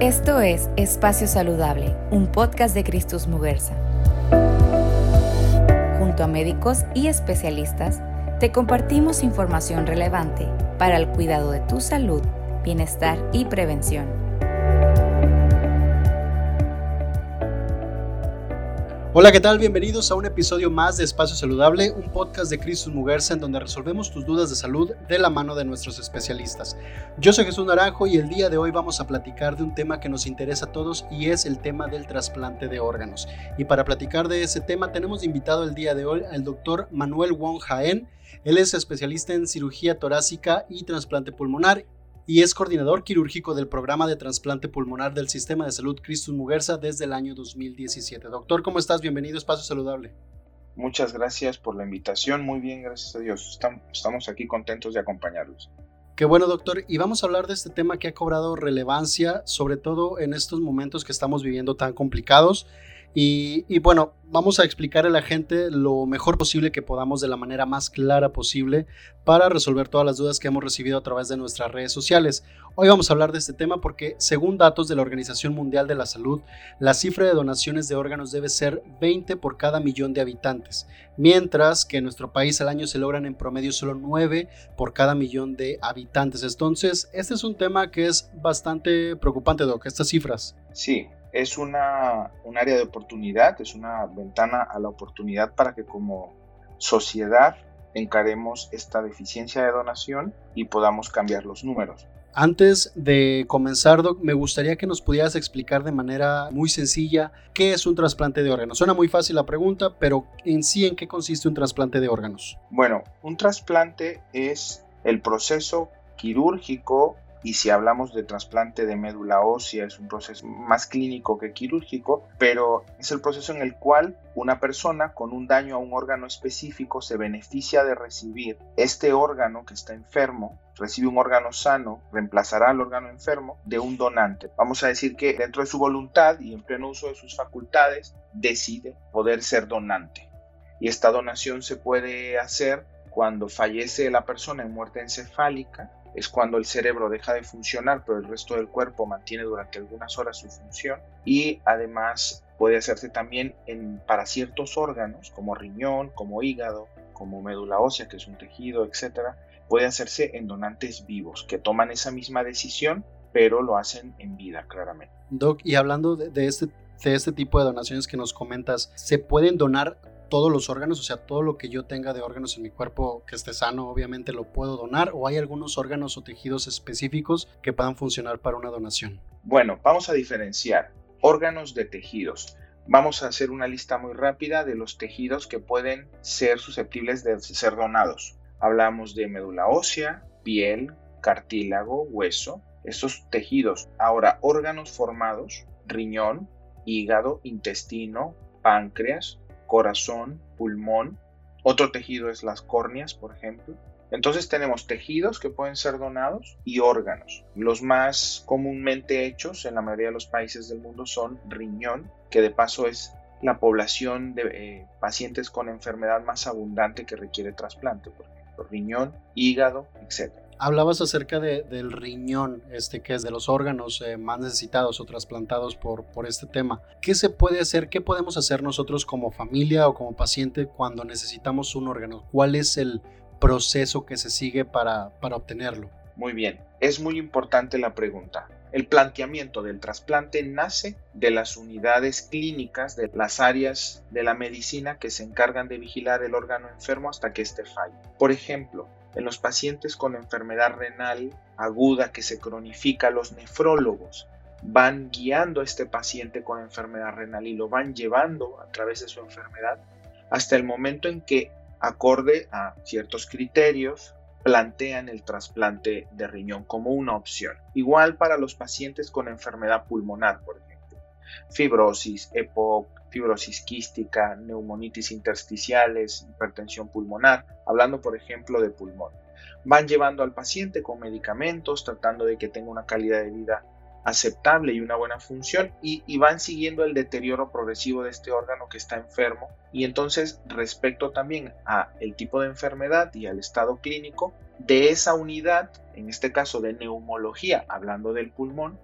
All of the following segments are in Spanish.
Esto es Espacio Saludable, un podcast de Cristus Muguerza. Junto a médicos y especialistas, te compartimos información relevante para el cuidado de tu salud, bienestar y prevención. Hola, ¿qué tal? Bienvenidos a un episodio más de Espacio Saludable, un podcast de Cristus Mugersa en donde resolvemos tus dudas de salud de la mano de nuestros especialistas. Yo soy Jesús Naranjo y el día de hoy vamos a platicar de un tema que nos interesa a todos y es el tema del trasplante de órganos. Y para platicar de ese tema tenemos invitado el día de hoy al doctor Manuel Wong Jaén. Él es especialista en cirugía torácica y trasplante pulmonar y es coordinador quirúrgico del programa de trasplante pulmonar del Sistema de Salud Cristus Muguerza desde el año 2017. Doctor, ¿cómo estás? Bienvenido a Espacio Saludable. Muchas gracias por la invitación. Muy bien, gracias a Dios. Estamos aquí contentos de acompañarlos. Qué bueno, doctor. Y vamos a hablar de este tema que ha cobrado relevancia, sobre todo en estos momentos que estamos viviendo tan complicados. Y, bueno, vamos a explicar a la gente lo mejor posible que podamos de la manera más clara posible para resolver todas las dudas que hemos recibido a través de nuestras redes sociales. Hoy vamos a hablar de este tema porque según datos de la Organización Mundial de la Salud, la cifra de donaciones de órganos debe ser 20 por cada millón de habitantes, mientras que en nuestro país al año se logran en promedio solo 9 por cada millón de habitantes. Entonces, este es un tema que es bastante preocupante, Doc, estas cifras. Sí, es una, un área de oportunidad, es una ventana a la oportunidad para que como sociedad encaremos esta deficiencia de donación y podamos cambiar los números. Antes de comenzar, Doc, me gustaría que nos pudieras explicar de manera muy sencilla qué es un trasplante de órganos. Suena muy fácil la pregunta, pero en sí, ¿en qué consiste un trasplante de órganos? Bueno, un trasplante es el proceso quirúrgico y si hablamos de trasplante de médula ósea es un proceso más clínico que quirúrgico, pero es el proceso en el cual una persona con un daño a un órgano específico se beneficia de recibir este órgano que está enfermo, recibe un órgano sano, reemplazará al órgano enfermo de un donante. Vamos a decir que dentro de su voluntad y en pleno uso de sus facultades decide poder ser donante. Y esta donación se puede hacer cuando fallece la persona en muerte encefálica es cuando el cerebro deja de funcionar, pero el resto del cuerpo mantiene durante algunas horas su función y además puede hacerse también en, para ciertos órganos como riñón, como hígado, como médula ósea, que es un tejido, etcétera, puede hacerse en donantes vivos que toman esa misma decisión, pero lo hacen en vida, claramente. Doc, y hablando de, este, de este tipo de donaciones que nos comentas, ¿se pueden donar todos los órganos, o sea, todo lo que yo tenga de órganos en mi cuerpo que esté sano, obviamente lo puedo donar, o hay algunos órganos o tejidos específicos que puedan funcionar para una donación? Bueno, vamos a diferenciar órganos de tejidos. Vamos a hacer una lista muy rápida de los tejidos que pueden ser susceptibles de ser donados. Hablamos de médula ósea, piel, cartílago, hueso, estos tejidos. Ahora, órganos formados, riñón, hígado, intestino, páncreas, corazón, pulmón. Otro tejido es las córneas, por ejemplo. Entonces tenemos tejidos que pueden ser donados y órganos. Los más comúnmente hechos en la mayoría de los países del mundo son riñón, que de paso es la población de eh, pacientes con enfermedad más abundante que requiere trasplante, por ejemplo, riñón, hígado, etc. Hablabas acerca del riñón, este, que es de los órganos eh, más necesitados o trasplantados por, este tema. ¿Qué se puede hacer? ¿Qué podemos hacer nosotros como familia o como paciente cuando necesitamos un órgano? ¿Cuál es el proceso que se sigue para, para obtenerlo? Muy bien, es muy importante la pregunta. El planteamiento del trasplante nace de las unidades clínicas de las áreas de la medicina que se encargan de vigilar el órgano enfermo hasta que éste falle. Por ejemplo, en los pacientes con enfermedad renal aguda que se cronifica, los nefrólogos van guiando a este paciente con enfermedad renal y lo van llevando a través de su enfermedad hasta el momento en que, acorde a ciertos criterios, plantean el trasplante de riñón como una opción. Igual para los pacientes con enfermedad pulmonar, por ejemplo, fibrosis, EPOC, fibrosis quística, neumonitis intersticiales, hipertensión pulmonar, hablando por ejemplo de pulmón. Van llevando al paciente con medicamentos, tratando de que tenga una calidad de vida aceptable y una buena función y, van siguiendo el deterioro progresivo de este órgano que está enfermo y entonces respecto también a el tipo de enfermedad y al estado clínico de esa unidad, en este caso de neumología, hablando del pulmón,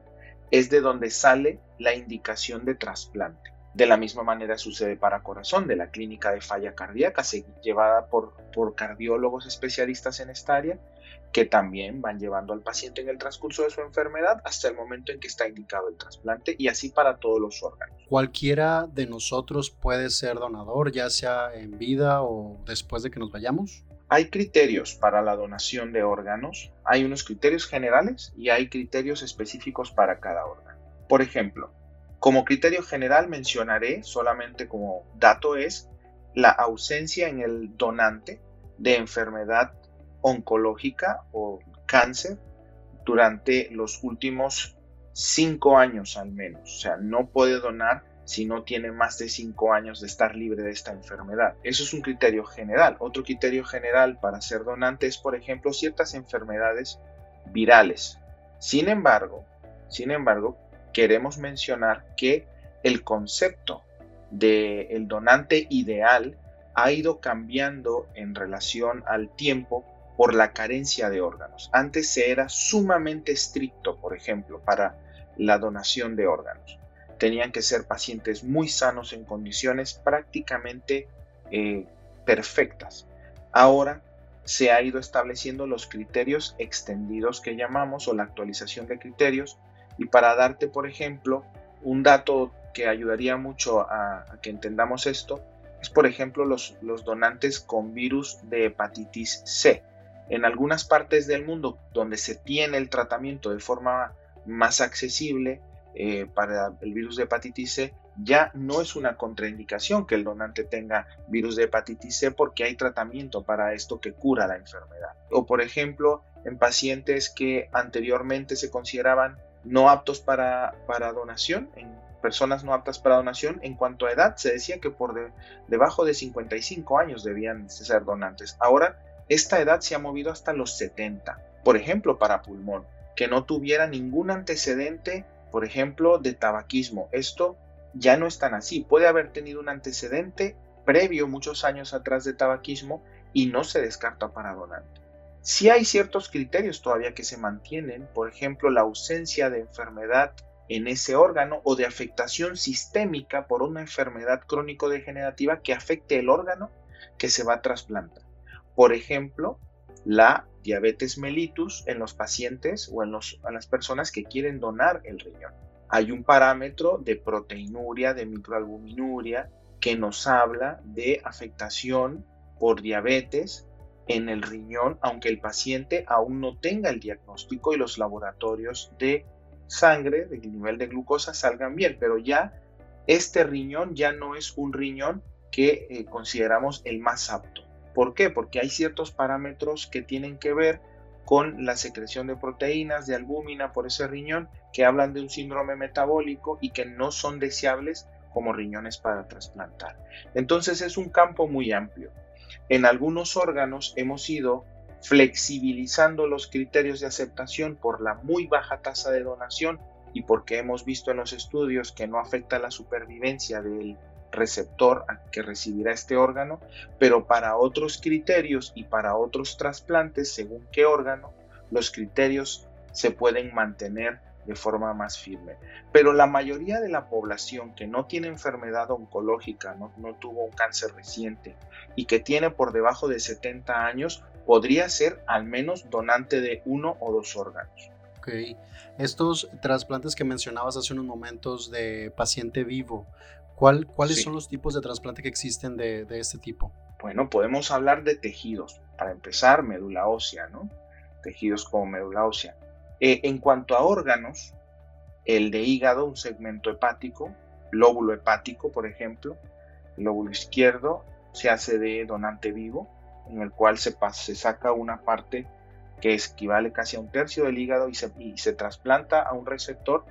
es de donde sale la indicación de trasplante. De la misma manera sucede para corazón, de la clínica de falla cardíaca, llevada por, por cardiólogos especialistas en esta área, que también van llevando al paciente en el transcurso de su enfermedad hasta el momento en que está indicado el trasplante y así para todos los órganos. ¿Cualquiera de nosotros puede ser donador, ya sea en vida o después de que nos vayamos? Hay criterios para la donación de órganos, hay unos criterios generales y hay criterios específicos para cada órgano. Por ejemplo, como criterio general mencionaré solamente como dato es la ausencia en el donante de enfermedad oncológica o cáncer durante los últimos cinco años al menos. O sea, no puede donar si no tiene más de cinco años de estar libre de esta enfermedad. Eso es un criterio general. Otro criterio general para ser donante es, por ejemplo, ciertas enfermedades virales. Sin embargo, sin embargo, queremos mencionar que el concepto del el donante ideal ha ido cambiando en relación al tiempo por la carencia de órganos. Antes se era sumamente estricto, por ejemplo, para la donación de órganos. Tenían que ser pacientes muy sanos en condiciones prácticamente eh, perfectas. Ahora se ha ido estableciendo los criterios extendidos que llamamos o la actualización de criterios. Y para darte, por ejemplo, un dato que ayudaría mucho a, que entendamos esto, es por ejemplo los, los donantes con virus de hepatitis C en algunas partes del mundo donde se tiene el tratamiento de forma más accesible eh, para el virus de hepatitis C, ya no es una contraindicación que el donante tenga virus de hepatitis C porque hay tratamiento para esto que cura la enfermedad. O por ejemplo, en pacientes que anteriormente se consideraban no aptos para, para donación, en personas no aptas para donación, en cuanto a edad, se decía que por debajo de 55 años debían ser donantes. Ahora esta edad se ha movido hasta los 70, por ejemplo, para pulmón, que no tuviera ningún antecedente, por ejemplo, de tabaquismo. Esto ya no es tan así. Puede haber tenido un antecedente previo muchos años atrás de tabaquismo y no se descarta para donante. Si hay ciertos criterios todavía que se mantienen, por ejemplo, la ausencia de enfermedad en ese órgano o de afectación sistémica por una enfermedad crónico-degenerativa que afecte el órgano que se va a trasplantar. Por ejemplo, la diabetes mellitus en los pacientes o en, las personas que quieren donar el riñón. Hay un parámetro de proteinuria, de microalbuminuria, que nos habla de afectación por diabetes en el riñón, aunque el paciente aún no tenga el diagnóstico y los laboratorios de sangre, del nivel de glucosa salgan bien, pero ya este riñón ya no es un riñón que eh, consideramos el más apto. ¿Por qué? Porque hay ciertos parámetros que tienen que ver con la secreción de proteínas, de albúmina por ese riñón, que hablan de un síndrome metabólico y que no son deseables como riñones para trasplantar. Entonces es un campo muy amplio. En algunos órganos hemos ido flexibilizando los criterios de aceptación por la muy baja tasa de donación y porque hemos visto en los estudios que no afecta la supervivencia del receptor que recibirá este órgano, pero para otros criterios y para otros trasplantes, según qué órgano, los criterios se pueden mantener de forma más firme. Pero la mayoría de la población que no tiene enfermedad oncológica, no, no tuvo un cáncer reciente y que tiene por debajo de 70 años, podría ser al menos donante de uno o dos órganos. Ok, estos trasplantes que mencionabas hace unos momentos de paciente vivo, ¿Cuáles son los tipos de trasplante que existen de, este tipo? Bueno, podemos hablar de tejidos. Para empezar, médula ósea, ¿no? Tejidos como médula ósea. Eh, en cuanto a órganos, el de hígado, un segmento hepático, lóbulo hepático, por ejemplo, el lóbulo izquierdo, se hace de donante vivo, en el cual se, se saca una parte que equivale casi a un tercio del hígado y se, y se trasplanta a un receptor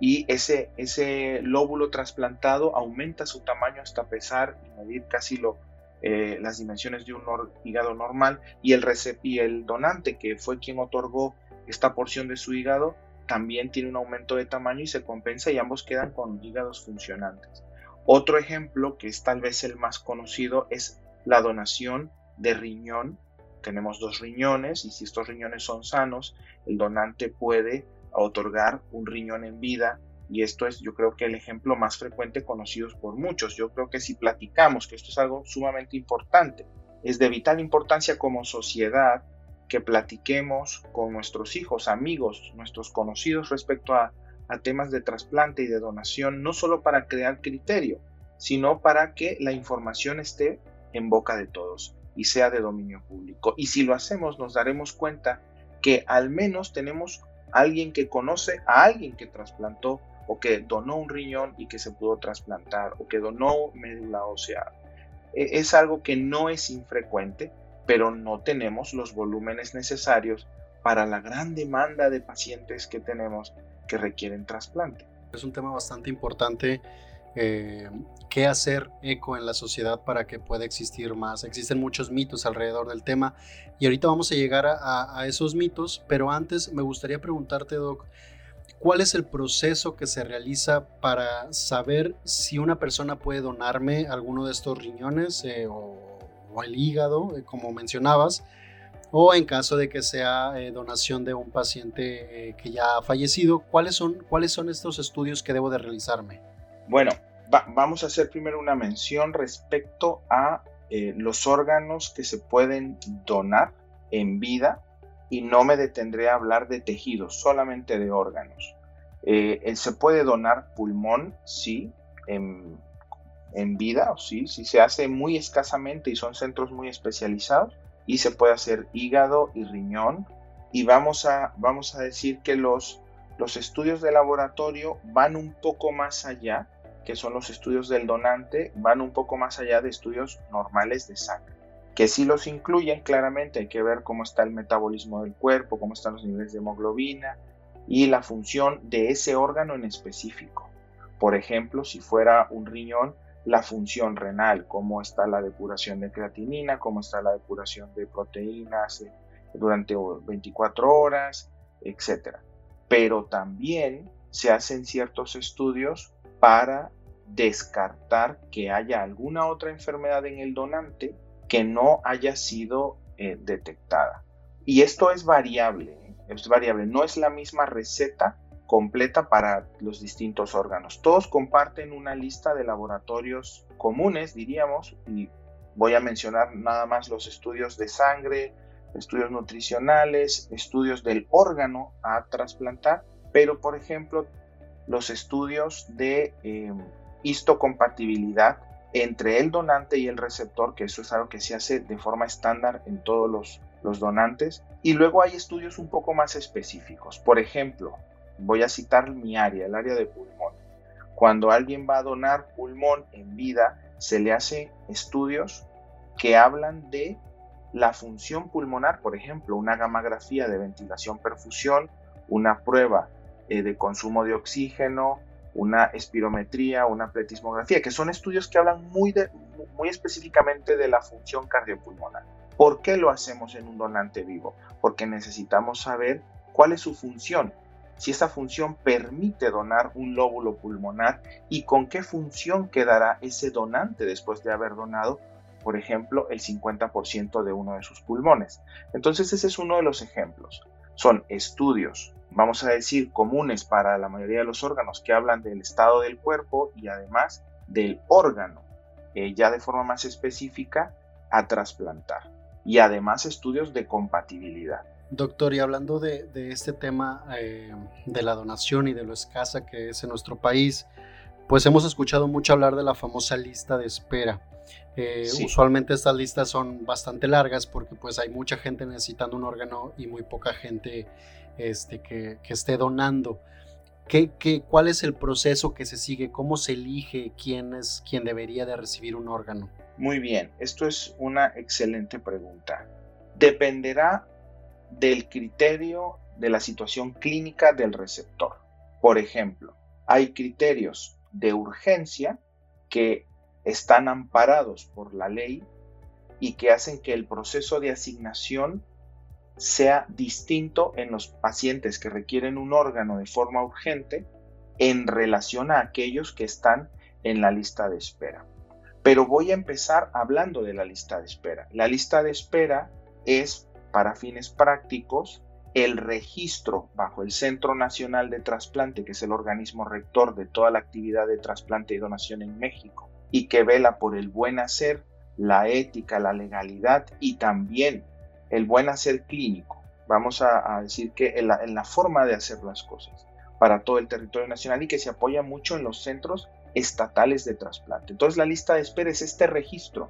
y ese, ese lóbulo trasplantado aumenta su tamaño hasta pesar y medir casi lo, eh, las dimensiones de un hígado normal y el, y el donante que fue quien otorgó esta porción de su hígado también tiene un aumento de tamaño y se compensa y ambos quedan con hígados funcionantes. Otro ejemplo que es tal vez el más conocido es la donación de riñón. Tenemos dos riñones y si estos riñones son sanos, el donante puede otorgar un riñón en vida y esto es yo creo que el ejemplo más frecuente conocido por muchos. Yo creo que si platicamos que esto es algo sumamente importante, es de vital importancia como sociedad que platiquemos con nuestros hijos, amigos, nuestros conocidos respecto a, temas de trasplante y de donación, no solo para crear criterio, sino para que la información esté en boca de todos y sea de dominio público. Y si lo hacemos, nos daremos cuenta que al menos tenemos alguien que conoce a alguien que trasplantó o que donó un riñón y que se pudo trasplantar o que donó médula ósea. E, es algo que no es infrecuente, pero no tenemos los volúmenes necesarios para la gran demanda de pacientes que tenemos que requieren trasplante. Es un tema bastante importante eh, qué hacer eco en la sociedad para que pueda existir más. Existen muchos mitos alrededor del tema y ahorita vamos a llegar a, esos mitos, pero antes me gustaría preguntarte, Doc, ¿cuál es el proceso que se realiza para saber si una persona puede donarme alguno de estos riñones eh, o, el hígado, eh, como mencionabas? o en caso de que sea donación de un paciente que ya ha fallecido, ¿cuáles son, ¿cuáles son estos estudios que debo de realizarme? Bueno, vamos a hacer primero una mención respecto a eh, los órganos que se pueden donar en vida y no me detendré a hablar de tejidos, solamente de órganos. Eh, se puede donar pulmón, sí, en, vida, sí, sí se hace muy escasamente y son centros muy especializados, y se puede hacer hígado y riñón, y vamos a, vamos a decir que los, los estudios de laboratorio van un poco más allá que son los estudios del donante, van un poco más allá de estudios normales de sangre, que sí los incluyen claramente, hay que ver cómo está el metabolismo del cuerpo, cómo están los niveles de hemoglobina y la función de ese órgano en específico. Por ejemplo, si fuera un riñón, la función renal, cómo está la depuración de creatinina, cómo está la depuración de proteínas eh, durante 24 horas, etc. Pero también se hacen ciertos estudios para descartar que haya alguna otra enfermedad en el donante que no haya sido eh, detectada. Y esto es variable, ¿eh? es variable, no es la misma receta completa para los distintos órganos. Todos comparten una lista de laboratorios comunes, diríamos, y voy a mencionar nada más los estudios de sangre, estudios nutricionales, estudios del órgano a trasplantar, pero por ejemplo los estudios de eh, histocompatibilidad entre el donante y el receptor, que eso es algo que se hace de forma estándar en todos los, los donantes. Y luego hay estudios un poco más específicos. Por ejemplo, voy a citar mi área, el área de pulmón. Cuando alguien va a donar pulmón en vida, se le hace estudios que hablan de la función pulmonar, por ejemplo, una gamografía de ventilación-perfusión, una prueba eh, de consumo de oxígeno, una espirometría, una pletismografía, que son estudios que hablan muy, muy específicamente de la función cardiopulmonar. ¿Por qué lo hacemos en un donante vivo? Porque necesitamos saber cuál es su función, si esa función permite donar un lóbulo pulmonar y con qué función quedará ese donante después de haber donado, por ejemplo, el 50% de uno de sus pulmones. Entonces ese es uno de los ejemplos. Son estudios vamos a decir, comunes para la mayoría de los órganos que hablan del estado del cuerpo y además del órgano, eh, ya de forma más específica, a trasplantar. Y además estudios de compatibilidad. Doctor, y hablando de, este tema eh, de la donación y de lo escasa que es en nuestro país, pues hemos escuchado mucho hablar de la famosa lista de espera. Eh, usualmente estas listas son bastante largas porque pues hay mucha gente necesitando un órgano y muy poca gente este, que, esté donando. ¿Qué, qué, cuál es el proceso que se sigue? ¿Cómo se elige quién es quien debería de recibir un órgano? Muy bien, esto es una excelente pregunta. Dependerá del criterio de la situación clínica del receptor. Por ejemplo, hay criterios de urgencia que están amparados por la ley y que hacen que el proceso de asignación sea distinto en los pacientes que requieren un órgano de forma urgente en relación a aquellos que están en la lista de espera. Pero voy a empezar hablando de la lista de espera. La lista de espera es, para fines prácticos, el registro bajo el Centro Nacional de Trasplante, que es el organismo rector de toda la actividad de trasplante y donación en México, y que vela por el buen hacer, la ética, la legalidad y también el buen hacer clínico. Vamos a, decir que en la, forma de hacer las cosas para todo el territorio nacional y que se apoya mucho en los centros estatales de trasplante. Entonces la lista de espera es este registro,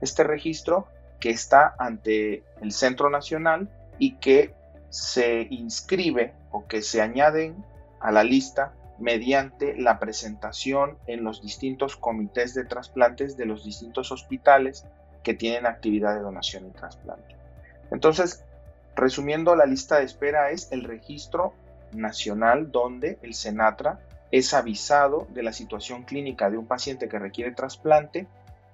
este registro que está ante el Centro Nacional y que se inscribe o que se añaden a la lista mediante la presentación en los distintos comités de trasplantes de los distintos hospitales que tienen actividad de donación y trasplante. Entonces, resumiendo, la lista de espera es el registro nacional donde el Senatra es avisado de la situación clínica de un paciente que requiere trasplante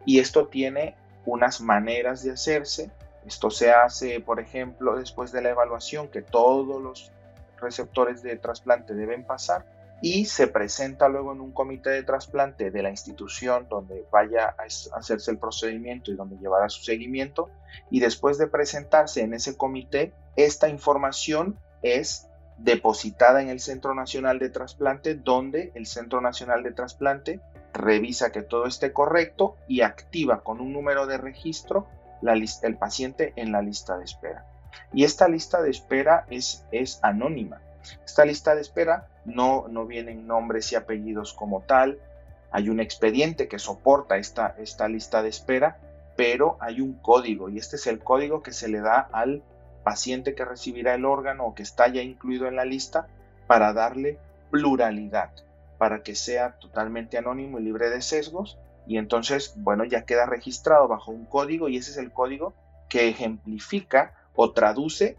y esto tiene unas maneras de hacerse esto se hace, por ejemplo, después de la evaluación que todos los receptores de trasplante deben pasar y se presenta luego en un comité de trasplante de la institución donde vaya a hacerse el procedimiento y donde llevará su seguimiento. Y después de presentarse en ese comité, esta información es depositada en el Centro Nacional de Trasplante, donde el Centro Nacional de Trasplante revisa que todo esté correcto y activa con un número de registro el paciente en la lista de espera. Y esta lista de espera es, es anónima. Esta lista de espera no, no vienen nombres y apellidos como tal. Hay un expediente que soporta esta, esta lista de espera, pero hay un código y este es el código que se le da al paciente que recibirá el órgano o que está ya incluido en la lista para darle pluralidad, para que sea totalmente anónimo y libre de sesgos y entonces, bueno, ya queda registrado bajo un código y ese es el código que ejemplifica o traduce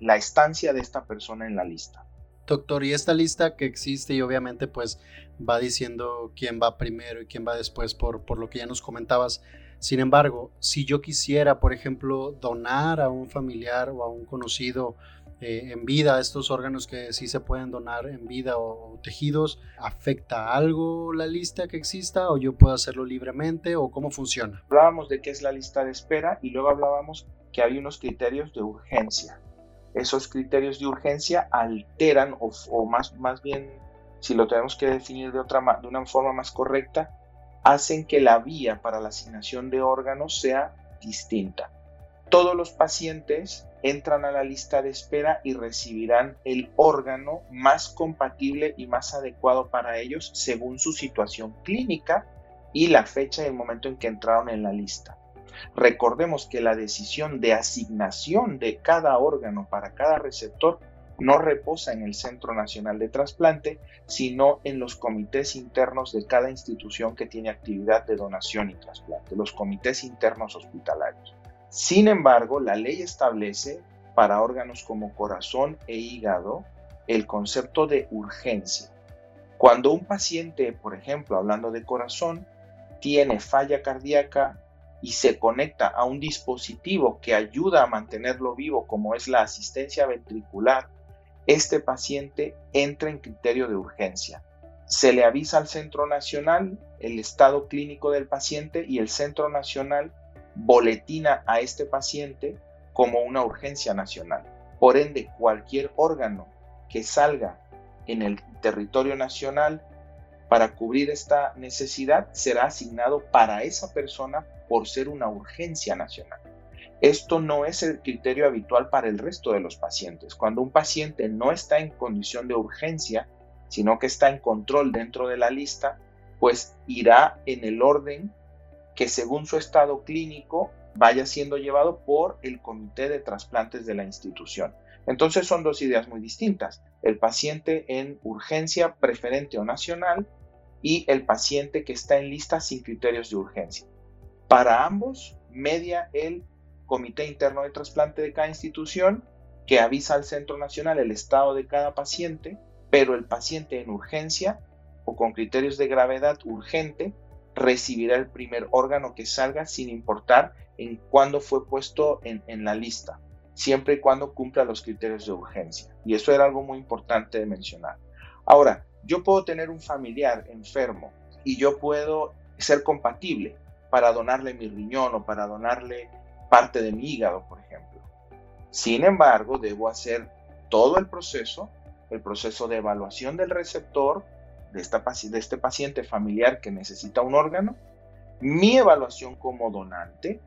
la estancia de esta persona en la lista. Doctor, y esta lista que existe y obviamente pues va diciendo quién va primero y quién va después por, por lo que ya nos comentabas. Sin embargo, si yo quisiera, por ejemplo, donar a un familiar o a un conocido eh, en vida, estos órganos que sí se pueden donar en vida o, tejidos, ¿afecta algo la lista que exista o yo puedo hacerlo libremente o cómo funciona? Hablábamos de qué es la lista de espera y luego hablábamos que hay unos criterios de urgencia. Esos criterios de urgencia alteran o, más, más bien, si lo tenemos que definir de, otra, de una forma más correcta, hacen que la vía para la asignación de órganos sea distinta. Todos los pacientes entran a la lista de espera y recibirán el órgano más compatible y más adecuado para ellos según su situación clínica y la fecha y el momento en que entraron en la lista. Recordemos que la decisión de asignación de cada órgano para cada receptor no reposa en el Centro Nacional de Trasplante, sino en los comités internos de cada institución que tiene actividad de donación y trasplante, los comités internos hospitalarios. Sin embargo, la ley establece para órganos como corazón e hígado el concepto de urgencia. Cuando un paciente, por ejemplo, hablando de corazón, tiene falla cardíaca y se conecta a un dispositivo que ayuda a mantenerlo vivo, como es la asistencia ventricular, este paciente entra en criterio de urgencia. Se le avisa al Centro Nacional el estado clínico del paciente y el Centro Nacional boletina a este paciente como una urgencia nacional. Por ende, cualquier órgano que salga en el territorio nacional para cubrir esta necesidad será asignado para esa persona por ser una urgencia nacional. Esto no es el criterio habitual para el resto de los pacientes. Cuando un paciente no está en condición de urgencia, sino que está en control dentro de la lista, pues irá en el orden que según su estado clínico vaya siendo llevado por el comité de trasplantes de la institución. Entonces son dos ideas muy distintas. El paciente en urgencia preferente o nacional y el paciente que está en lista sin criterios de urgencia. Para ambos, media el comité interno de trasplante de cada institución que avisa al centro nacional el estado de cada paciente, pero el paciente en urgencia o con criterios de gravedad urgente recibirá el primer órgano que salga sin importar en cuándo fue puesto en, la lista, siempre y cuando cumpla los criterios de urgencia. Y eso era algo muy importante de mencionar. Ahora, yo puedo tener un familiar enfermo y yo puedo ser compatible para donarle mi riñón o para donarle parte de mi hígado, por ejemplo. Sin embargo, debo hacer todo el proceso, el proceso de evaluación del receptor, de, este paciente familiar que necesita un órgano, mi evaluación como donante,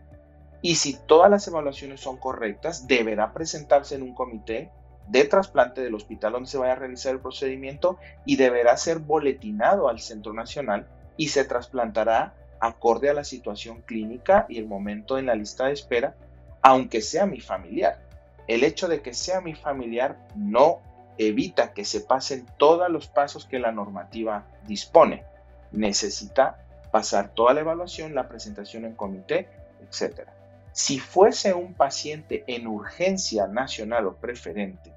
y si todas las evaluaciones son correctas, deberá presentarse en un comité de trasplante del hospital donde se vaya a realizar el procedimiento y deberá ser boletinado al Centro Nacional y se trasplantará acorde a la situación clínica y el momento en la lista de espera, aunque sea mi familiar. El hecho de que sea mi familiar no evita que se pasen todos los pasos que la normativa dispone. Necesita pasar toda la evaluación, la presentación en comité, etc. Si fuese un paciente en urgencia nacional o preferente,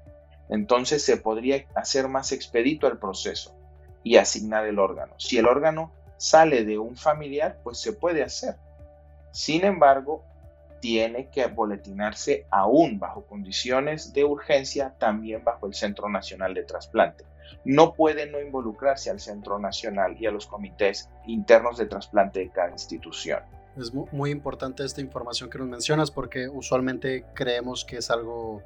entonces se podría hacer más expedito el proceso y asignar el órgano. Si el órgano sale de un familiar, pues se puede hacer. Sin embargo, tiene que boletinarse aún bajo condiciones de urgencia, también bajo el Centro Nacional de Trasplante. No puede no involucrarse al Centro Nacional y a los comités internos de trasplante de cada institución. Es muy importante esta información que nos mencionas porque usualmente creemos que es algo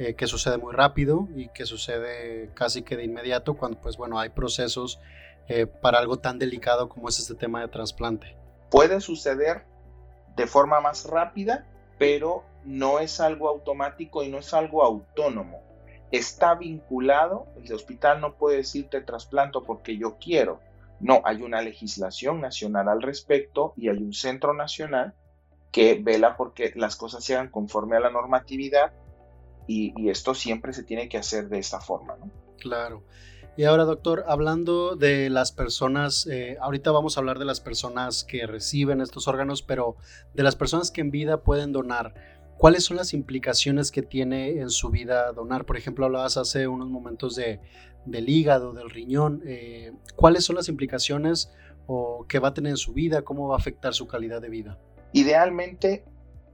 eh, que sucede muy rápido y que sucede casi que de inmediato cuando pues bueno hay procesos eh, para algo tan delicado como es este tema de trasplante. Puede suceder de forma más rápida, pero no es algo automático y no es algo autónomo. Está vinculado, el hospital no puede decirte trasplanto porque yo quiero. No, hay una legislación nacional al respecto y hay un centro nacional que vela porque las cosas se hagan conforme a la normatividad y, esto siempre se tiene que hacer de esta forma. ¿no? Claro. Y ahora, doctor, hablando de las personas, eh, ahorita vamos a hablar de las personas que reciben estos órganos, pero de las personas que en vida pueden donar, ¿cuáles son las implicaciones que tiene en su vida donar? Por ejemplo, hablabas hace unos momentos de, del hígado, del riñón. Eh, ¿Cuáles son las implicaciones o que va a tener en su vida? ¿Cómo va a afectar su calidad de vida? Idealmente,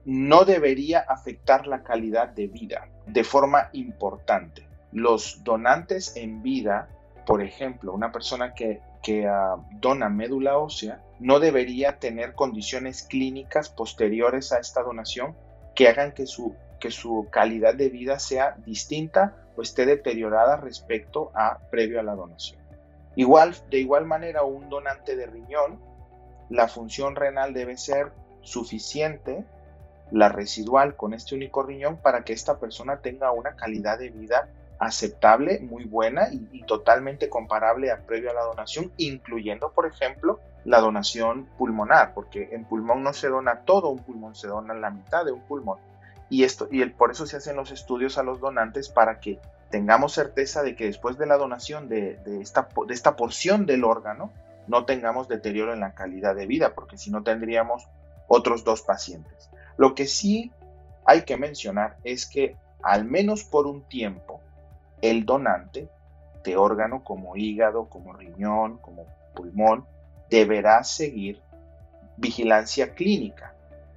no debería afectar la calidad de vida de forma importante los donantes en vida, por ejemplo, una persona que, ah, dona médula ósea, no debería tener condiciones clínicas posteriores a esta donación que hagan que su, que su calidad de vida sea distinta o esté deteriorada respecto a previo a la donación. Igual, de igual manera, un donante de riñón, la función renal debe ser suficiente, la residual con este único riñón, para que esta persona tenga una calidad de vida aceptable, muy buena y, totalmente comparable a previo a la donación, incluyendo, por ejemplo, la donación pulmonar, porque en pulmón no se dona todo un pulmón, se dona la mitad de un pulmón. Y, esto, y el, por eso se hacen los estudios a los donantes para que tengamos certeza de que después de la donación de, esta, de esta porción del órgano no tengamos deterioro en la calidad de vida, porque si no tendríamos otros dos pacientes. Lo que sí hay que mencionar es que al menos por un tiempo el donante de órgano como hígado, como riñón, como pulmón, deberá seguir vigilancia clínica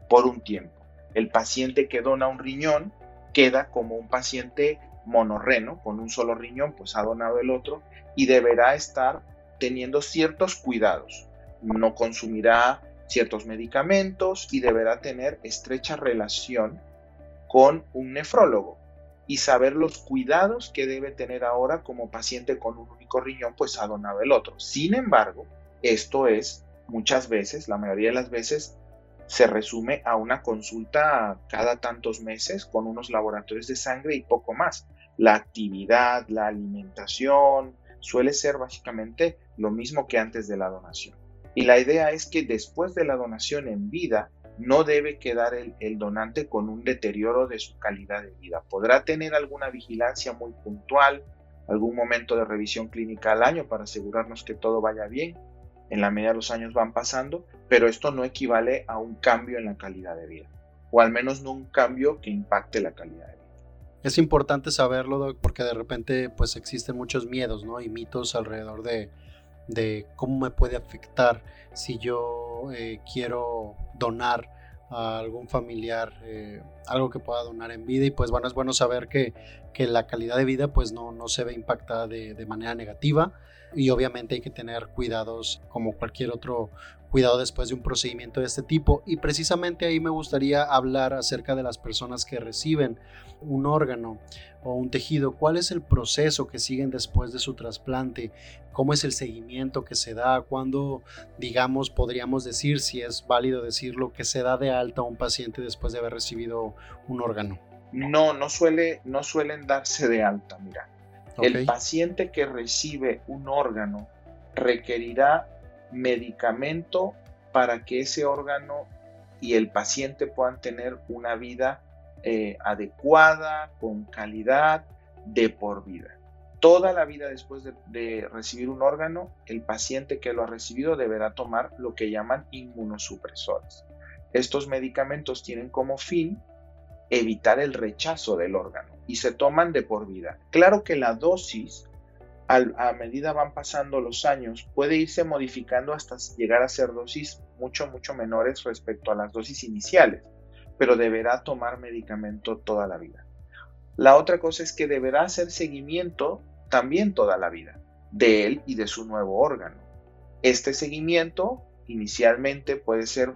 por un tiempo. El paciente que dona un riñón queda como un paciente monorreno, con un solo riñón, pues ha donado el otro, y deberá estar teniendo ciertos cuidados. No consumirá ciertos medicamentos y deberá tener estrecha relación con un nefrólogo y saber los cuidados que debe tener ahora como paciente con un único riñón, pues ha donado el otro. Sin embargo, esto es muchas veces, la mayoría de las veces, se resume a una consulta cada tantos meses con unos laboratorios de sangre y poco más. La actividad, la alimentación, suele ser básicamente lo mismo que antes de la donación. Y la idea es que después de la donación en vida, no debe quedar el, donante con un deterioro de su calidad de vida. Podrá tener alguna vigilancia muy puntual, algún momento de revisión clínica al año para asegurarnos que todo vaya bien. En la medida de los años van pasando, pero esto no equivale a un cambio en la calidad de vida, o al menos no un cambio que impacte la calidad de vida. Es importante saberlo, porque de repente pues existen muchos miedos ¿no? y mitos alrededor de, de cómo me puede afectar si yo eh, quiero donar a algún familiar eh, algo que pueda donar en vida y pues bueno es bueno saber que, que la calidad de vida pues no, no se ve impactada de, de, manera negativa y obviamente hay que tener cuidados como cualquier otro cuidado después de un procedimiento de este tipo. Y precisamente ahí me gustaría hablar acerca de las personas que reciben un órgano o un tejido. ¿Cuál es el proceso que siguen después de su trasplante? ¿Cómo es el seguimiento que se da? ¿Cuándo, digamos, podríamos decir, si es válido decirlo, que se da de alta a un paciente después de haber recibido un órgano? No, no, suele, no suelen darse de alta, mira. El paciente que recibe un órgano requerirá medicamento para que ese órgano y el paciente puedan tener una vida eh, adecuada, con calidad, de por vida. Toda la vida después de, de, recibir un órgano, el paciente que lo ha recibido deberá tomar lo que llaman inmunosupresores. Estos medicamentos tienen como fin evitar el rechazo del órgano y se toman de por vida. Claro que la dosis, a medida van pasando los años, puede irse modificando hasta llegar a ser dosis mucho, mucho menores respecto a las dosis iniciales, pero deberá tomar medicamento toda la vida. La otra cosa es que deberá hacer seguimiento también toda la vida de él y de su nuevo órgano. Este seguimiento inicialmente puede ser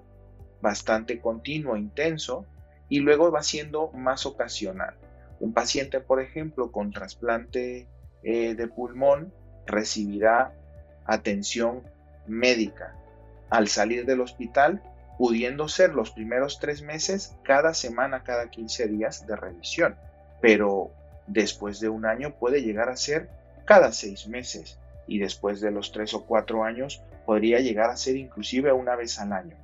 bastante continuo, intenso, y luego va siendo más ocasional. Un paciente, por ejemplo, con trasplante eh, de pulmón recibirá atención médica. Al salir del hospital, pudiendo ser los primeros tres meses cada semana, cada 15 días de revisión, pero después de un año puede llegar a ser cada seis meses. Y después de los tres o cuatro años podría llegar a ser inclusive una vez al año.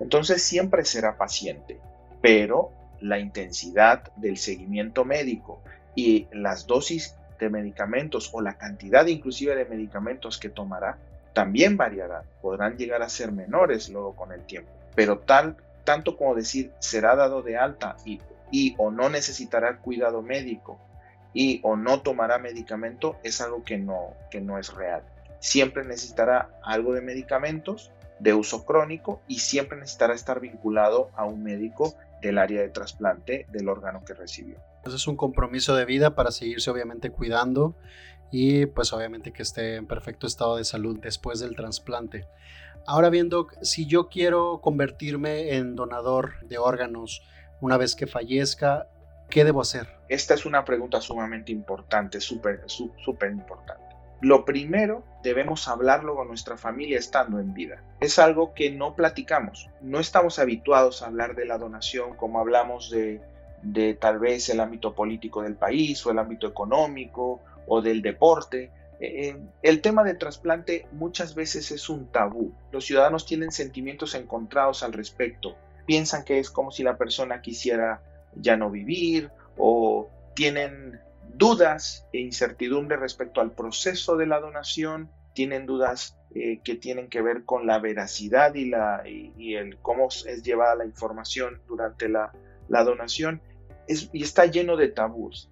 Entonces siempre será paciente pero la intensidad del seguimiento médico y las dosis de medicamentos o la cantidad inclusive de medicamentos que tomará también variarán, podrán llegar a ser menores luego con el tiempo, pero tal tanto como decir será dado de alta y, y o no necesitará cuidado médico y o no tomará medicamento es algo que no, que no es real. Siempre necesitará algo de medicamentos de uso crónico y siempre necesitará estar vinculado a un médico del área de trasplante del órgano que recibió. Entonces es un compromiso de vida para seguirse obviamente cuidando y pues obviamente que esté en perfecto estado de salud después del trasplante. Ahora viendo si yo quiero convertirme en donador de órganos una vez que fallezca, ¿qué debo hacer? Esta es una pregunta sumamente importante, súper, súper importante. Lo primero, debemos hablarlo con nuestra familia estando en vida. Es algo que no platicamos. No estamos habituados a hablar de la donación como hablamos de, de tal vez el ámbito político del país o el ámbito económico o del deporte. Eh, eh, el tema del trasplante muchas veces es un tabú. Los ciudadanos tienen sentimientos encontrados al respecto. Piensan que es como si la persona quisiera ya no vivir o tienen dudas e incertidumbre respecto al proceso de la donación, tienen dudas eh, que tienen que ver con la veracidad y, la, y, el cómo es llevada la información durante la, la donación, está lleno de tabús.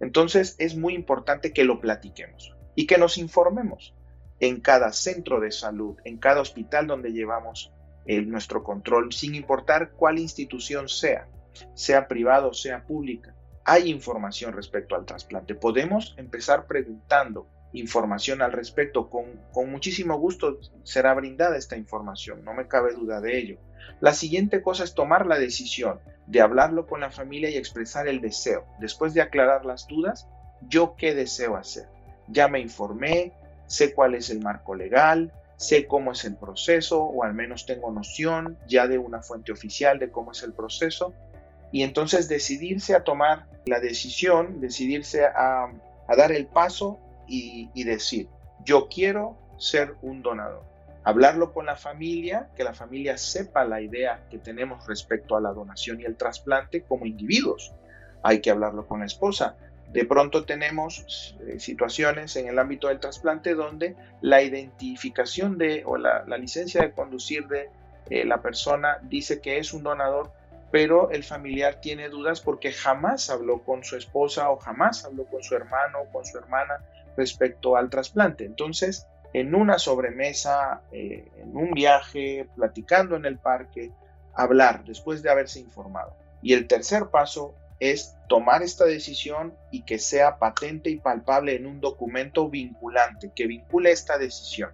Entonces es muy importante que lo platiquemos y que nos informemos en cada centro de salud, en cada hospital donde llevamos el, nuestro control, sin importar cuál institución sea, sea privada o sea pública hay información respecto al trasplante. Podemos empezar preguntando información al respecto. Con, muchísimo gusto será brindada esta información, no me cabe duda de ello. La siguiente cosa es tomar la decisión de hablarlo con la familia y expresar el deseo. Después de aclarar las dudas, yo qué deseo hacer. Ya me informé, sé cuál es el marco legal, sé cómo es el proceso o al menos tengo noción ya de una fuente oficial de cómo es el proceso y entonces decidirse a tomar la decisión, decidirse a, dar el paso y, decir, yo quiero ser un donador. Hablarlo con la familia, que la familia sepa la idea que tenemos respecto a la donación y el trasplante como individuos. Hay que hablarlo con la esposa. De pronto tenemos eh, situaciones en el ámbito del trasplante donde la identificación de o la, licencia de conducir de eh, la persona dice que es un donador, pero el familiar tiene dudas porque jamás habló con su esposa o jamás habló con su hermano o con su hermana respecto al trasplante. Entonces, en una sobremesa, eh, en un viaje, platicando en el parque, hablar después de haberse informado. Y el tercer paso es tomar esta decisión y que sea patente y palpable en un documento vinculante, que vincule esta decisión.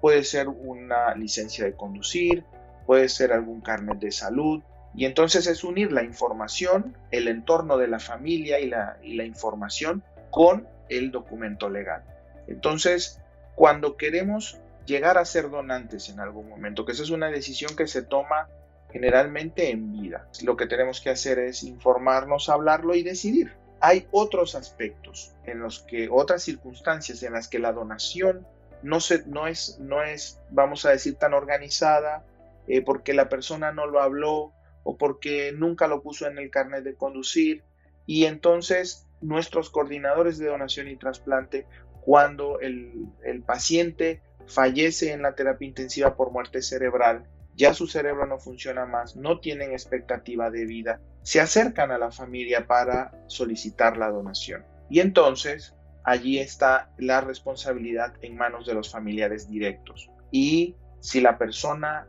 puede ser una licencia de conducir, puede ser algún carnet de salud, y entonces es unir la información, el entorno de la familia y la, y la información con el documento legal. Entonces, cuando queremos llegar a ser donantes en algún momento, que esa es una decisión que se toma generalmente en vida, lo que tenemos que hacer es informarnos, hablarlo y decidir. Hay otros aspectos en los que, otras circunstancias en las que la donación no, se, no, es, no es, vamos a decir, tan organizada, eh, porque la persona no lo habló o porque nunca lo puso en el carnet de conducir. Y entonces nuestros coordinadores de donación y trasplante, cuando el, paciente fallece en la terapia intensiva por muerte cerebral, ya su cerebro no funciona más, no tienen expectativa de vida, se acercan a la familia para solicitar la donación. Y entonces allí está la responsabilidad en manos de los familiares directos. Y si la persona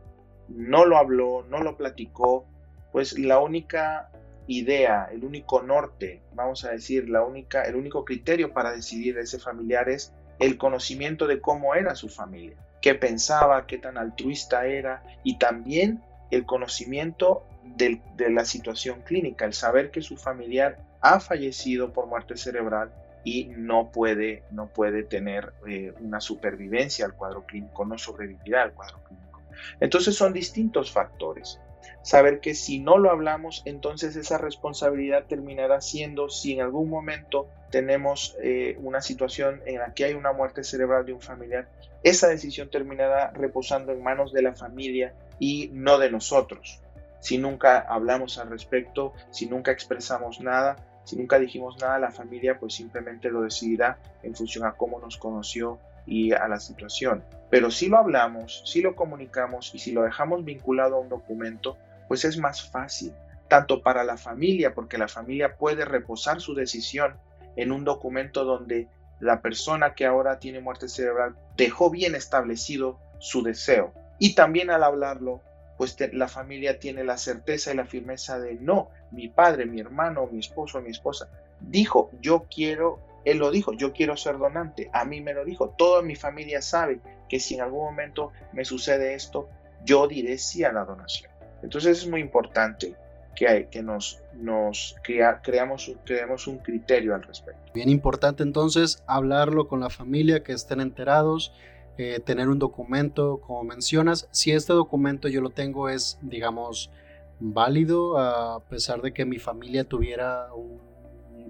no lo habló, no lo platicó, pues la única idea, el único norte, vamos a decir, la única, el único criterio para decidir ese familiar es el conocimiento de cómo era su familia, qué pensaba, qué tan altruista era y también el conocimiento de, la situación clínica, el saber que su familiar ha fallecido por muerte cerebral y no puede, no puede tener eh, una supervivencia al cuadro clínico, no sobrevivirá al cuadro clínico. Entonces son distintos factores saber que si no lo hablamos, entonces esa responsabilidad terminará siendo, si en algún momento tenemos eh, una situación en la que hay una muerte cerebral de un familiar, esa decisión terminará reposando en manos de la familia y no de nosotros. Si nunca hablamos al respecto, si nunca expresamos nada, si nunca dijimos nada, la familia pues simplemente lo decidirá en función a cómo nos conoció y a la situación. Pero si lo hablamos, si lo comunicamos y si lo dejamos vinculado a un documento, pues es más fácil, tanto para la familia, porque la familia puede reposar su decisión en un documento donde la persona que ahora tiene muerte cerebral dejó bien establecido su deseo. Y también al hablarlo, pues la familia tiene la certeza y la firmeza de no, mi padre, mi hermano, mi esposo, mi esposa dijo, yo quiero él lo dijo, yo quiero ser donante, a mí me lo dijo, toda mi familia sabe que si en algún momento me sucede esto, yo diré sí a la donación. Entonces es muy importante que, que nos, nos creamos, creamos un criterio al respecto. Bien importante entonces hablarlo con la familia, que estén enterados, eh, tener un documento, como mencionas. Si este documento yo lo tengo es, digamos, válido a pesar de que mi familia tuviera un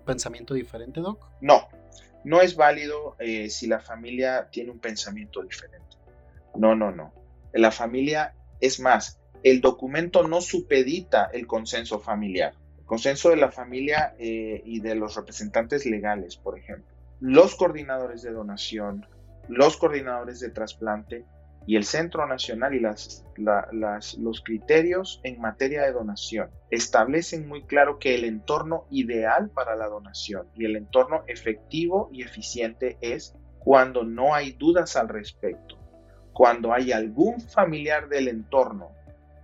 pensamiento diferente, Doc? No, no es válido eh, si la familia tiene un pensamiento diferente. No, no, no. La familia, es más, el documento no supedita el consenso familiar. El consenso de la familia eh, y de los representantes legales, por ejemplo. Los coordinadores de donación, los coordinadores de trasplante y el Centro Nacional y los criterios en materia de donación establecen muy claro que el entorno ideal para la donación y el entorno efectivo y eficiente es cuando no hay dudas al respecto, cuando hay algún familiar del entorno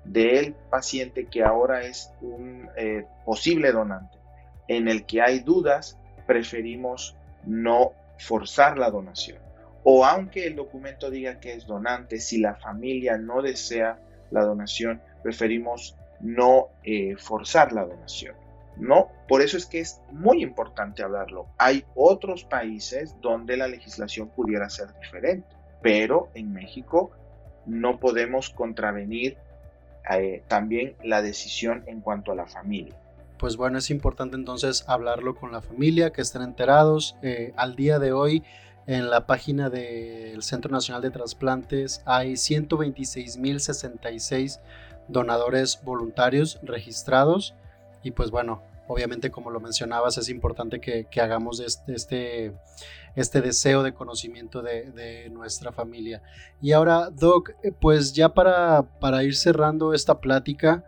del paciente que ahora es un eh, posible donante, en el que hay dudas, preferimos no forzar la donación o aunque el documento diga que es donante, si la familia no desea la donación, preferimos no eh, forzar la donación. No, por eso es que es muy importante hablarlo. Hay otros países donde la legislación pudiera ser diferente, pero en México no podemos contravenir eh, también la decisión en cuanto a la familia. Pues bueno, es importante entonces hablarlo con la familia, que estén enterados. Eh, al día de hoy, en la página del Centro Nacional de Trasplantes hay 126.066 donadores voluntarios registrados y pues bueno, obviamente como lo mencionabas es importante que, hagamos este, este, este, deseo de conocimiento de, nuestra familia. Y ahora, Doc, eh, pues ya para, para ir cerrando esta plática,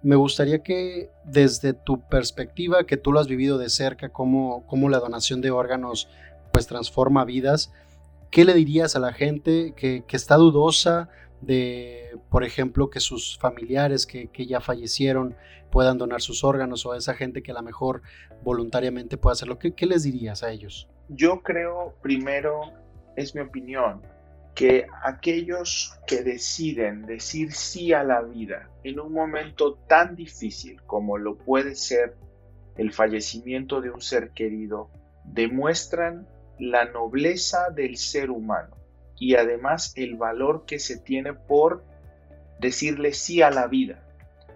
me gustaría que desde tu perspectiva, que tú lo has vivido de cerca, cómo, cómo la donación de órganos pues transforma vidas. ¿Qué le dirías a la gente que, está dudosa de, por ejemplo, que sus familiares que, ya fallecieron puedan donar sus órganos o a esa gente que a lo mejor voluntariamente puede hacerlo? ¿Qué, ¿Qué les dirías a ellos? Yo creo, primero, es mi opinión, que aquellos que deciden decir sí a la vida en un momento tan difícil como lo puede ser el fallecimiento de un ser querido, demuestran la nobleza del ser humano y además el valor que se tiene por decirle sí a la vida,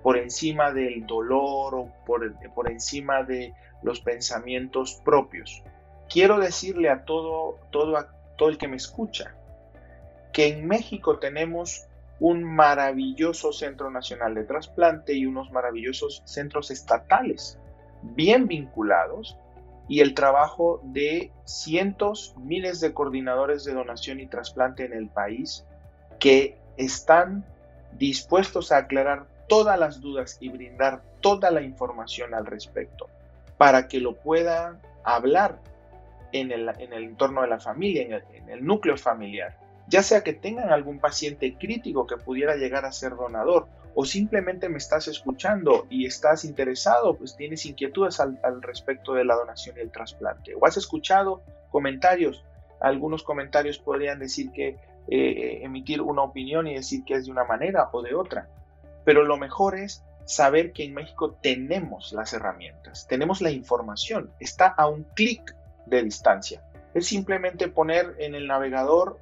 por encima del dolor o por, por encima de los pensamientos propios. Quiero decirle a todo, todo, a todo el que me escucha que en México tenemos un maravilloso Centro Nacional de Trasplante y unos maravillosos centros estatales bien vinculados y el trabajo de cientos, miles de coordinadores de donación y trasplante en el país que están dispuestos a aclarar todas las dudas y brindar toda la información al respecto para que lo puedan hablar en el, entorno de la familia, en el, en el núcleo familiar, ya sea que tengan algún paciente crítico que pudiera llegar a ser donador o simplemente me estás escuchando y estás interesado, pues tienes inquietudes al, respecto de la donación y el trasplante, o has escuchado comentarios, algunos comentarios podrían decir que eh, emitir una opinión y decir que es de una manera o de otra, pero lo mejor es saber que en México tenemos las herramientas, tenemos la información, está a un clic de distancia. Es simplemente poner en el navegador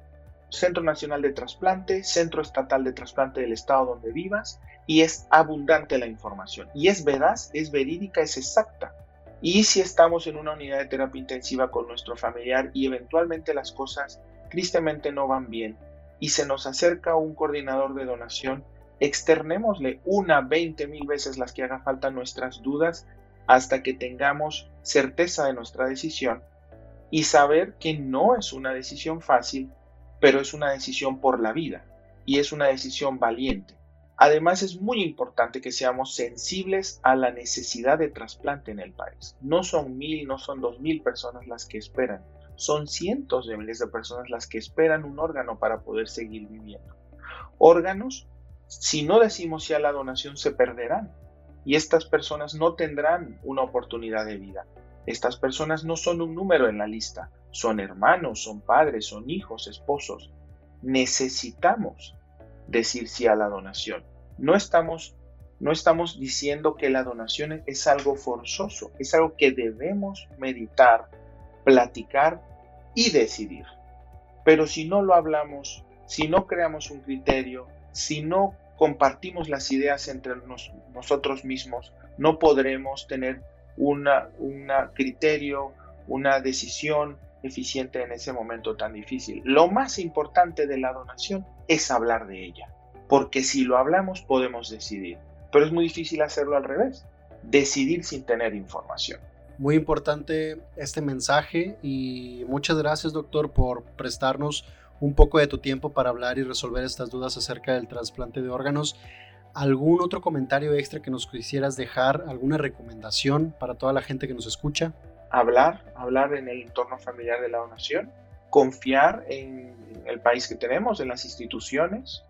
Centro Nacional de Trasplante, Centro Estatal de Trasplante del estado donde vivas, y es abundante la información. Y es veraz, es verídica, es exacta. Y si estamos en una unidad de terapia intensiva con nuestro familiar y eventualmente las cosas tristemente no van bien y se nos acerca un coordinador de donación, externémosle una, veinte mil veces las que haga falta nuestras dudas hasta que tengamos certeza de nuestra decisión y saber que no es una decisión fácil, pero es una decisión por la vida y es una decisión valiente. Además es muy importante que seamos sensibles a la necesidad de trasplante en el país. No son mil, no son dos mil personas las que esperan, son cientos de miles de personas las que esperan un órgano para poder seguir viviendo. Órganos, si no decimos sí a la donación, se perderán y estas personas no tendrán una oportunidad de vida. Estas personas no son un número en la lista, son hermanos, son padres, son hijos, esposos. Necesitamos decir sí a la donación. No estamos, no estamos diciendo que la donación es algo forzoso, es algo que debemos meditar, platicar y decidir. Pero si no lo hablamos, si no creamos un criterio, si no compartimos las ideas entre nosotros mismos, no podremos tener un criterio, una decisión eficiente en ese momento tan difícil. Lo más importante de la donación es hablar de ella, porque si lo hablamos podemos decidir, pero es muy difícil hacerlo al revés, decidir sin tener información. Muy importante este mensaje y muchas gracias doctor por prestarnos un poco de tu tiempo para hablar y resolver estas dudas acerca del trasplante de órganos. ¿Algún otro comentario extra que nos quisieras dejar? ¿Alguna recomendación para toda la gente que nos escucha? Hablar, hablar en el entorno familiar de la donación, confiar en el país que tenemos, en las instituciones,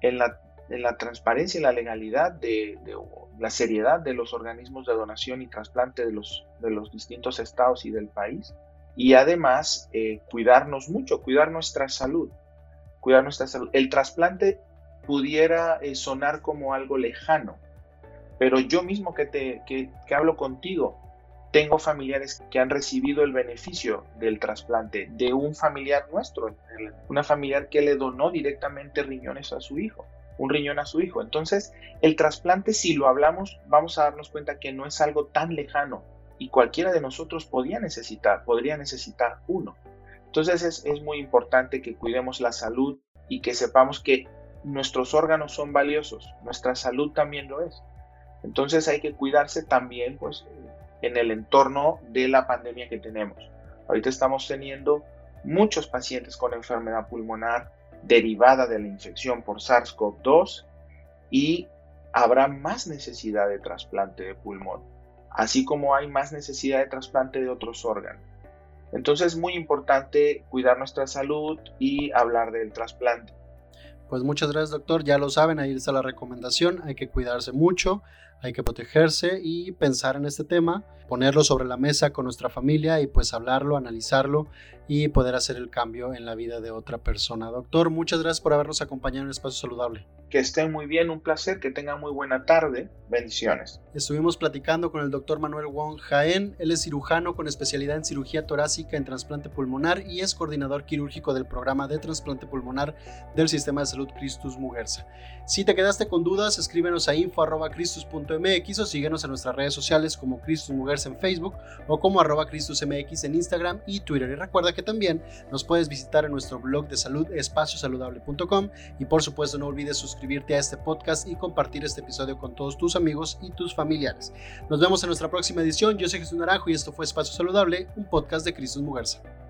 en la, transparencia y la legalidad, de, la seriedad de los organismos de donación y trasplante de los, de los distintos estados y del país. Y además, eh, cuidarnos mucho, cuidar nuestra salud, cuidar nuestra salud. El trasplante pudiera eh, sonar como algo lejano, pero yo mismo que, te, que hablo contigo, tengo familiares que han recibido el beneficio del trasplante de un familiar nuestro, una familiar que le donó directamente riñones a su hijo, un riñón a su hijo. Entonces, el trasplante, si lo hablamos, vamos a darnos cuenta que no es algo tan lejano y cualquiera de nosotros podría necesitar, podría necesitar uno. Entonces es, es muy importante que cuidemos la salud y que sepamos que nuestros órganos son valiosos, nuestra salud también lo es. Entonces hay que cuidarse también, pues, en el entorno de la pandemia que tenemos. Ahorita estamos teniendo muchos pacientes con enfermedad pulmonar derivada de la infección por SARS-CoV-2 y habrá más necesidad de trasplante de pulmón, así como hay más necesidad de trasplante de otros órganos. Entonces es muy importante cuidar nuestra salud y hablar del trasplante. Pues muchas gracias doctor, ya lo saben, ahí está la recomendación, hay que cuidarse mucho, hay que protegerse y pensar en este tema, ponerlo sobre la mesa con nuestra familia y pues hablarlo, analizarlo y poder hacer el cambio en la vida de otra persona. Doctor, muchas gracias por habernos acompañado en Espacio Saludable. Que estén muy bien, un placer, que tengan muy buena tarde. Bendiciones. Estuvimos platicando con el doctor Manuel Wong Jaén. Él es cirujano con especialidad en cirugía torácica en trasplante pulmonar y es coordinador quirúrgico del programa de trasplante pulmonar del Sistema de Salud Christus Muguerza. Si te quedaste con dudas, escríbenos a info.cristus.mx o síguenos en nuestras redes sociales como Cristus Muguerza en Facebook o como arroba CristusMX en Instagram y Twitter. Y recuerda que también nos puedes visitar en nuestro blog de salud espaciosaludable.com y por supuesto no olvides suscribirte a este podcast y compartir este episodio con todos tus amigos y tus familiares. Nos vemos en nuestra próxima edición. Yo soy Jesús Naranjo y esto fue Espacio Saludable, un podcast de Cristus Mugarza.